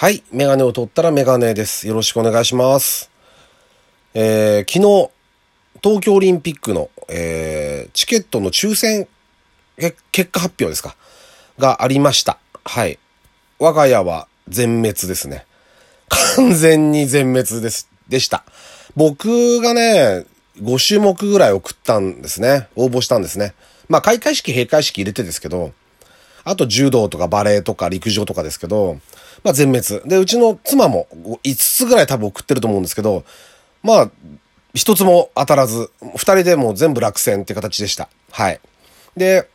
はい。メガネを取ったらメガネです。よろしくお願いします。えー、昨日、東京オリンピックの、えー、チケットの抽選、結果発表ですか？がありました。はい。我が家は全滅ですね。完全に全滅です、でした。僕がね、5種目ぐらい送ったんですね。応募したんですね。まあ、開会式、閉会式入れてですけど、あと柔道とかバレエとか陸上とかですけど、まあ全滅。で、うちの妻も5つぐらい多分送ってると思うんですけど、まあ、一つも当たらず、二人でもう全部落選って形でした。はい。で、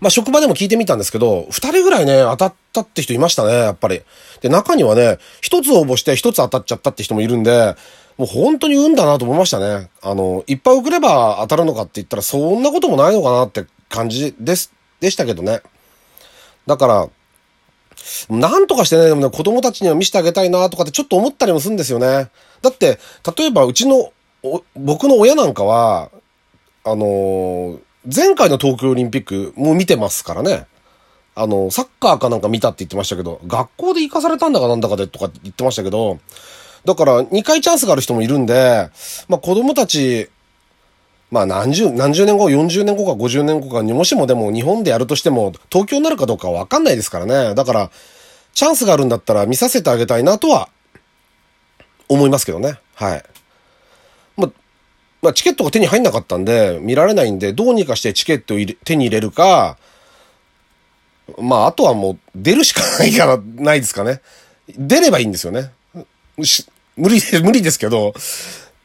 まあ職場でも聞いてみたんですけど、二人ぐらいね、当たったって人いましたね、やっぱり。で、中にはね、一つ応募して一つ当たっちゃったって人もいるんで、もう本当に運だなと思いましたね。あの、いっぱい送れば当たるのかって言ったらそんなこともないのかなって感じです、でしたけどね。だから、なんとかしてね、でもね、子供たちには見せてあげたいなとかってちょっと思ったりもするんですよね。だって、例えばうちの、僕の親なんかは、あのー、前回の東京オリンピックも見てますからね。あの、サッカーかなんか見たって言ってましたけど、学校で行かされたんだかなんだかでとか言ってましたけど、だから2回チャンスがある人もいるんで、まあ子供たち、まあ何十、何十年後、40年後か50年後かにもしもでも日本でやるとしても東京になるかどうかわかんないですからね。だから、チャンスがあるんだったら見させてあげたいなとは思いますけどね。はい。まあ、まあチケットが手に入んなかったんで見られないんでどうにかしてチケットを手に入れるか、まああとはもう出るしかないからないですかね。出ればいいんですよね。無理、無理ですけど、っ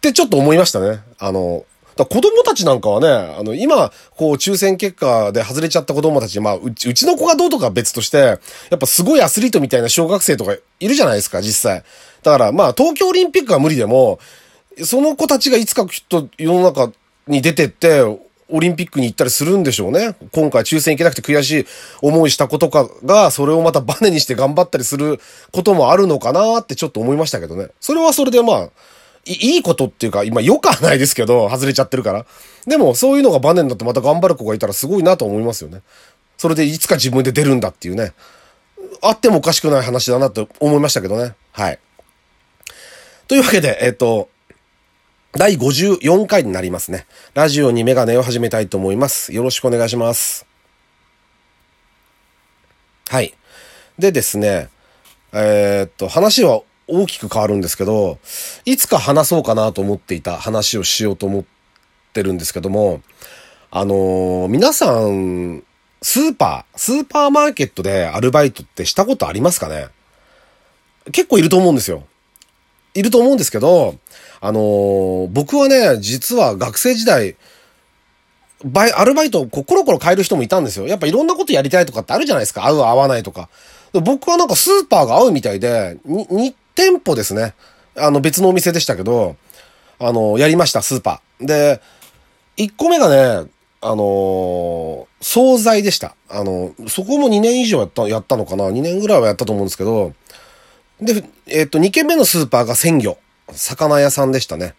てちょっと思いましたね。あの、だ子供たちなんかはね、あの、今、こう、抽選結果で外れちゃった子供たち、まあ、うち、うちの子がどうとか別として、やっぱすごいアスリートみたいな小学生とかいるじゃないですか、実際。だから、まあ、東京オリンピックは無理でも、その子たちがいつかきっと世の中に出てって、オリンピックに行ったりするんでしょうね。今回抽選行けなくて悔しい思いした子とかが、それをまたバネにして頑張ったりすることもあるのかなってちょっと思いましたけどね。それはそれでまあ、いいことっていうか、今良くはないですけど、外れちゃってるから。でも、そういうのがバネになってまた頑張る子がいたらすごいなと思いますよね。それでいつか自分で出るんだっていうね。あってもおかしくない話だなって思いましたけどね。はい。というわけで、えっ、と、第54回になりますね。ラジオにメガネを始めたいと思います。よろしくお願いします。はい。でですね、えー、っと、話は大きく変わるんですけど、いつか話そうかなと思っていた話をしようと思ってるんですけども、あのー、皆さん、スーパー、スーパーマーケットでアルバイトってしたことありますかね？結構いると思うんですよ。いると思うんですけど、あのー、僕はね、実は学生時代、バイ、アルバイトをコロコロ変える人もいたんですよ。やっぱいろんなことやりたいとかってあるじゃないですか。合う合わないとか。僕はなんかスーパーが合うみたいで、に、店舗ですね。あの別のお店でしたけど、あの、やりました、スーパー。で、1個目がね、あのー、惣菜でした。あの、そこも2年以上やった、やったのかな ?2 年ぐらいはやったと思うんですけど、で、えっ、ー、と、2軒目のスーパーが鮮魚。魚屋さんでしたね。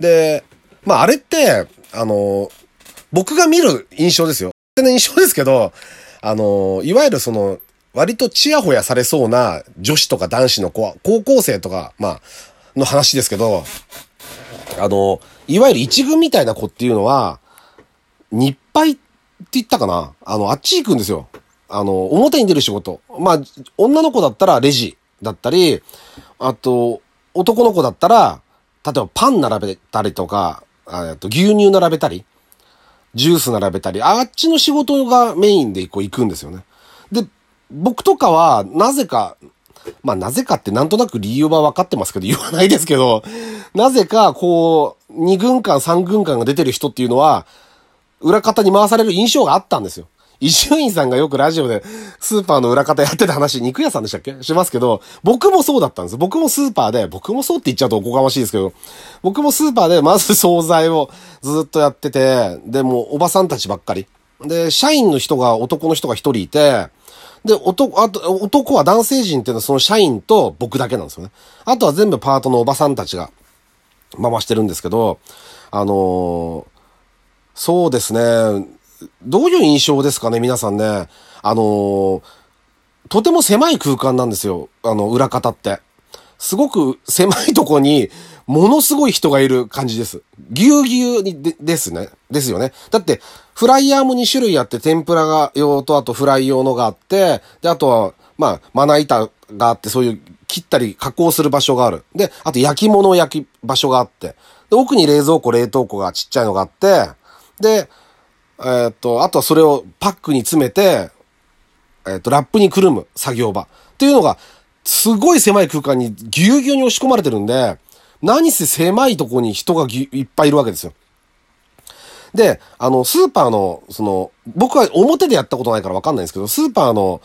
で、まああれって、あのー、僕が見る印象ですよ。印象ですけど、あのー、いわゆるその、割とチヤホヤされそうな女子とか男子の子は、高校生とか、まあ、の話ですけど、あの、いわゆる一軍みたいな子っていうのは、日配って言ったかな？あの、あっち行くんですよ。あの、表に出る仕事。まあ、女の子だったらレジだったり、あと、男の子だったら、例えばパン並べたりとか、えっと、牛乳並べたり、ジュース並べたり、あっちの仕事がメインでこう行くんですよね。僕とかは、なぜか、まあなぜかってなんとなく理由は分かってますけど、言わないですけど、なぜかこう、2軍間3軍間が出てる人っていうのは、裏方に回される印象があったんですよ。伊集院さんがよくラジオでスーパーの裏方やってた話、肉屋さんでしたっけ？しますけど、僕もそうだったんです。僕もスーパーで、僕もそうって言っちゃうとおこがましいですけど、僕もスーパーでまず惣菜をずっとやってて、で、もおばさんたちばっかり。で、社員の人が、男の人が一人いて、で、男、あと、男は男性陣っていうのはその社員と僕だけなんですよね。あとは全部パートのおばさんたちが回してるんですけど、あのー、そうですね。どういう印象ですかね、皆さんね。あのー、とても狭い空間なんですよ。あの、裏方って。すごく狭いとこに、ものすごい人がいる感じです。ぎゅうぎゅうにで、ですね。ですよね。だって、フライヤーも2種類あって、天ぷらが用と、あとフライ用のがあって、で、あとは、まあ、まな板があって、そういう切ったり加工する場所がある。で、あと焼き物を焼き場所があって、で、奥に冷蔵庫、冷凍庫がちっちゃいのがあって、で、えー、っと、あとはそれをパックに詰めて、えー、っと、ラップにくるむ作業場。っていうのが、すごい狭い空間にぎゅうぎゅうに押し込まれてるんで、何せ狭いとこに人がいっぱいいるわけですよ。で、あの、スーパーの、その、僕は表でやったことないからわかんないんですけど、スーパーの、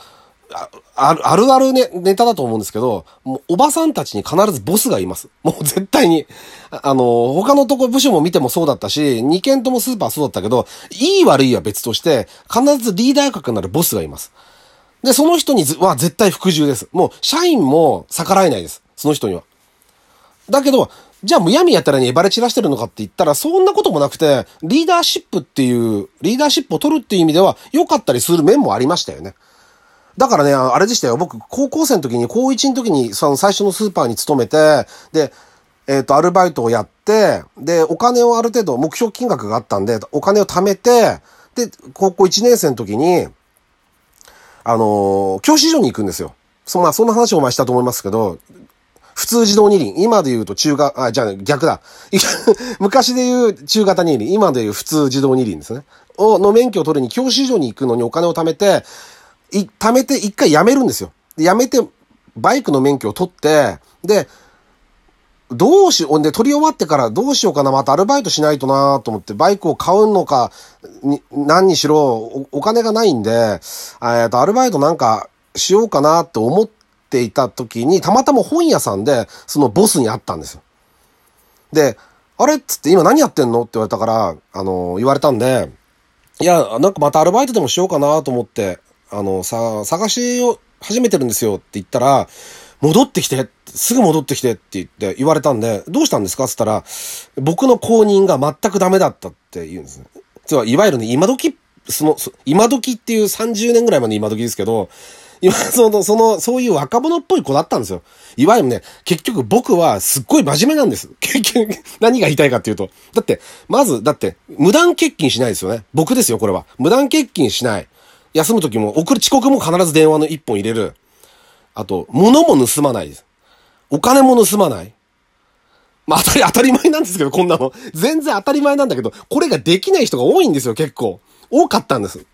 ああるあるあるネタだと思うんですけど、もうおばさんたちに必ずボスがいます。もう絶対に。あの、他のとこ部署も見てもそうだったし、2件ともスーパーそうだったけど、いい悪いは別として、必ずリーダー格になるボスがいます。で、その人には絶対服従です。もう、社員も逆らえないです。その人には。だけど、じゃあむやみやったらにえばれ散らしてるのかって言ったら、そんなこともなくて、リーダーシップっていう、リーダーシップを取るっていう意味では、良かったりする面もありましたよね。だからね、あれでしたよ。僕、高校生の時に、高1の時に、その最初のスーパーに勤めて、で、えっ、ー、と、アルバイトをやって、で、お金をある程度、目標金額があったんで、お金を貯めて、で、高校1年生の時に、あのー、教師所に行くんですよ。そ、まあ、そんな話をお前したと思いますけど、普通自動二輪。今で言うと中型、あ、じゃあ逆だ。昔で言う中型二輪。今で言う普通自動二輪ですね。を、の免許を取りに教習所に行くのにお金を貯めて、い、貯めて一回辞めるんですよ。辞めて、バイクの免許を取って、で、どうしよう、で、取り終わってからどうしようかな、またアルバイトしないとなと思って、バイクを買うのか、に、何にしろお、お金がないんで、えっと、アルバイトなんかしようかなって思っていた時に、たまたま本屋さんで、そのボスに会ったんですよ。で、あれ？っつって今何やってんの？って言われたから、あの、言われたんで、いや、なんかまたアルバイトでもしようかなと思って、あの、さ、探しを始めてるんですよって言ったら、戻ってきて、すぐ戻ってきてって言って言われたんで、どうしたんですか？って言ったら、僕の公認が全くダメだったって言うんですね。つまり、いわゆるね、今時、その、今時っていう30年ぐらいまで今時ですけど、今、その、その、そういう若者っぽい子だったんですよ。いわゆるね、結局僕はすっごい真面目なんです。結局、何が言いたいかっていうと。だって、まず、だって、無断欠勤しないですよね。僕ですよ、これは。無断欠勤しない。休む時も、送る遅刻も必ず電話の一本入れる。あと、物も盗まないです。お金も盗まない。まあ当たり、当たり前なんですけど、こんなの。全然当たり前なんだけど、これができない人が多いんですよ、結構。多かったんです。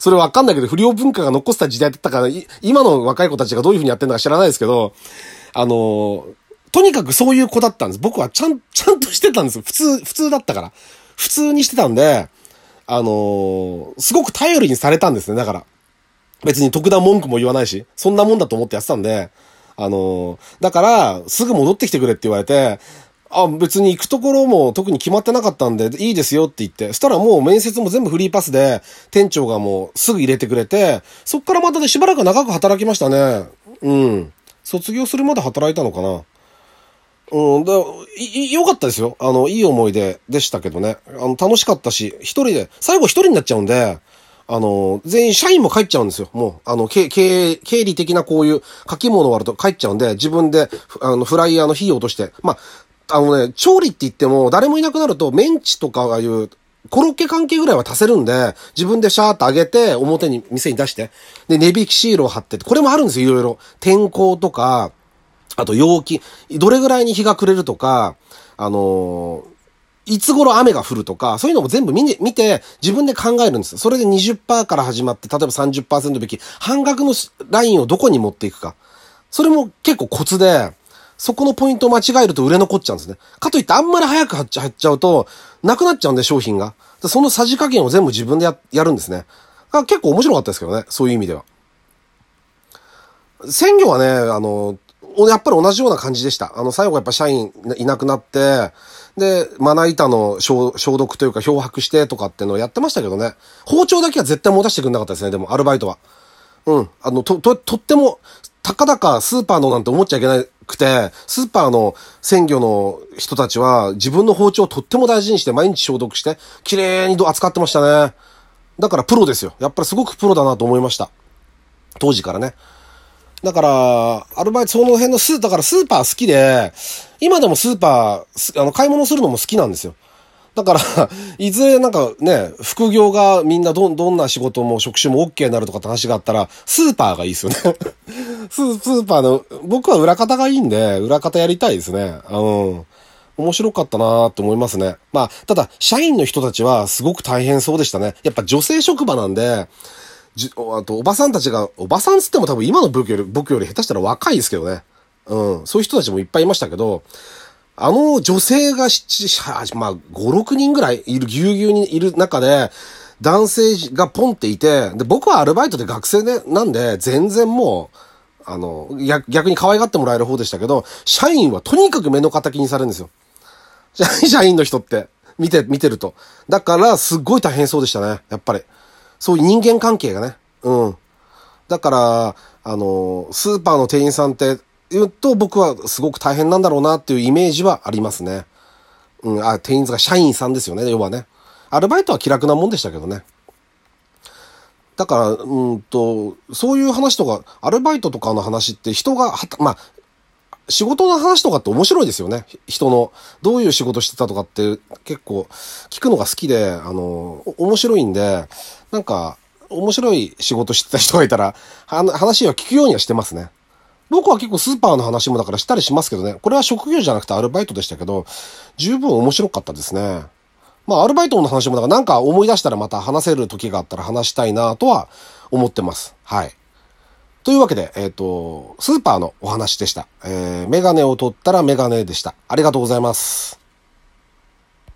それわかんないけど、不良文化が残した時代だったから、今の若い子たちがどういう風にやってるのか知らないですけど、あの、とにかくそういう子だったんです。僕はちゃん、ちゃんとしてたんです。普通、普通だったから。普通にしてたんで、あの、すごく頼りにされたんですね、だから。別に特段文句も言わないし、そんなもんだと思ってやってたんで、あの、だから、すぐ戻ってきてくれって言われて、あ、別に行くところも特に決まってなかったんで、いいですよって言って、そしたらもう面接も全部フリーパスで、店長がもうすぐ入れてくれて、そっからまたね、しばらく長く働きましたね。うん。卒業するまで働いたのかな。うん、だ、い、良かったですよ。あの、いい思い出でしたけどね。あの、楽しかったし、一人で、最後一人になっちゃうんで、あの、全員社員も帰っちゃうんですよ。もう、あの、経、経、経理的なこういう書き物があると帰っちゃうんで、自分で、あの、フライヤーの費用として。まあ、あのね、調理って言っても、誰もいなくなると、メンチとかああいう、コロッケ関係ぐらいは足せるんで、自分でシャーッと上げて、表に、店に出して、で、値引きシールを貼ってこれもあるんですよ、いろいろ。天候とか、あと陽気、どれぐらいに日が暮れるとか、あのー、いつ頃雨が降るとか、そういうのも全部見見て、自分で考えるんです。それで20%から始まって、例えば30%引き、半額のラインをどこに持っていくか。それも結構コツで、そこのポイントを間違えると売れ残っちゃうんですね。かといってあんまり早く入っちゃうと、なくなっちゃうんで商品が。そのさじ加減を全部自分でややるんですね。結構面白かったですけどね。そういう意味では。鮮魚はね、あの、やっぱり同じような感じでした。あの、最後やっぱ社員いなくなって、で、まな板の消毒というか漂白してとかっていうのをやってましたけどね。包丁だけは絶対持たせてくれなかったですね、でも、アルバイトは。うん。あの、と、と、とっても、たかだかスーパーのなんて思っちゃいけないくて、スーパーの鮮魚の人たちは自分の包丁をとっても大事にして毎日消毒して、綺麗に扱ってましたね。だからプロですよ。やっぱりすごくプロだなと思いました。当時からね。だから、アルバイト、その辺のスー、だからスーパー好きで、今でもスーパー、あの、買い物するのも好きなんですよ。だから、いずれなんかね、副業がみんなど、どんな仕事も職種も OK になるとかって話があったら、スーパーがいいですよね。ススーパーの、僕は裏方がいいんで、裏方やりたいですね。うん。面白かったなって思いますね。まあ、ただ、社員の人たちはすごく大変そうでしたね。やっぱ女性職場なんで、じあと、おばさんたちが、おばさんつっても多分今の僕より、僕より下手したら若いですけどね。うん。そういう人たちもいっぱいいましたけど、あの女性が七、まあ、5、6人ぐらいいる、ぎゅうぎゅうにいる中で、男性がポンっていて、で、僕はアルバイトで学生で、なんで、全然もう、あの、逆に可愛がってもらえる方でしたけど、社員はとにかく目の敵にされるんですよ。社員の人って、見て、見てると。だから、すっごい大変そうでしたね。やっぱり。そういう人間関係がね。うん。だから、あの、スーパーの店員さんって言うと僕はすごく大変なんだろうなっていうイメージはありますね。うん、あ、店員さんが社員さんですよね、要はね。アルバイトは気楽なもんでしたけどね。だから、うんと、そういう話とか、アルバイトとかの話って人がはた、まあ、仕事の話とかって面白いですよね。人の、どういう仕事してたとかって結構聞くのが好きで、あの、面白いんで、なんか、面白い仕事してた人がいたら、話は聞くようにはしてますね。僕は結構スーパーの話もだからしたりしますけどね。これは職業じゃなくてアルバイトでしたけど、十分面白かったですね。まあ、アルバイトの話もだからなんか思い出したらまた話せる時があったら話したいなとは思ってます。はい。というわけで、えっ、と、スーパーのお話でした。えー、メガネを取ったらメガネでした。ありがとうございます。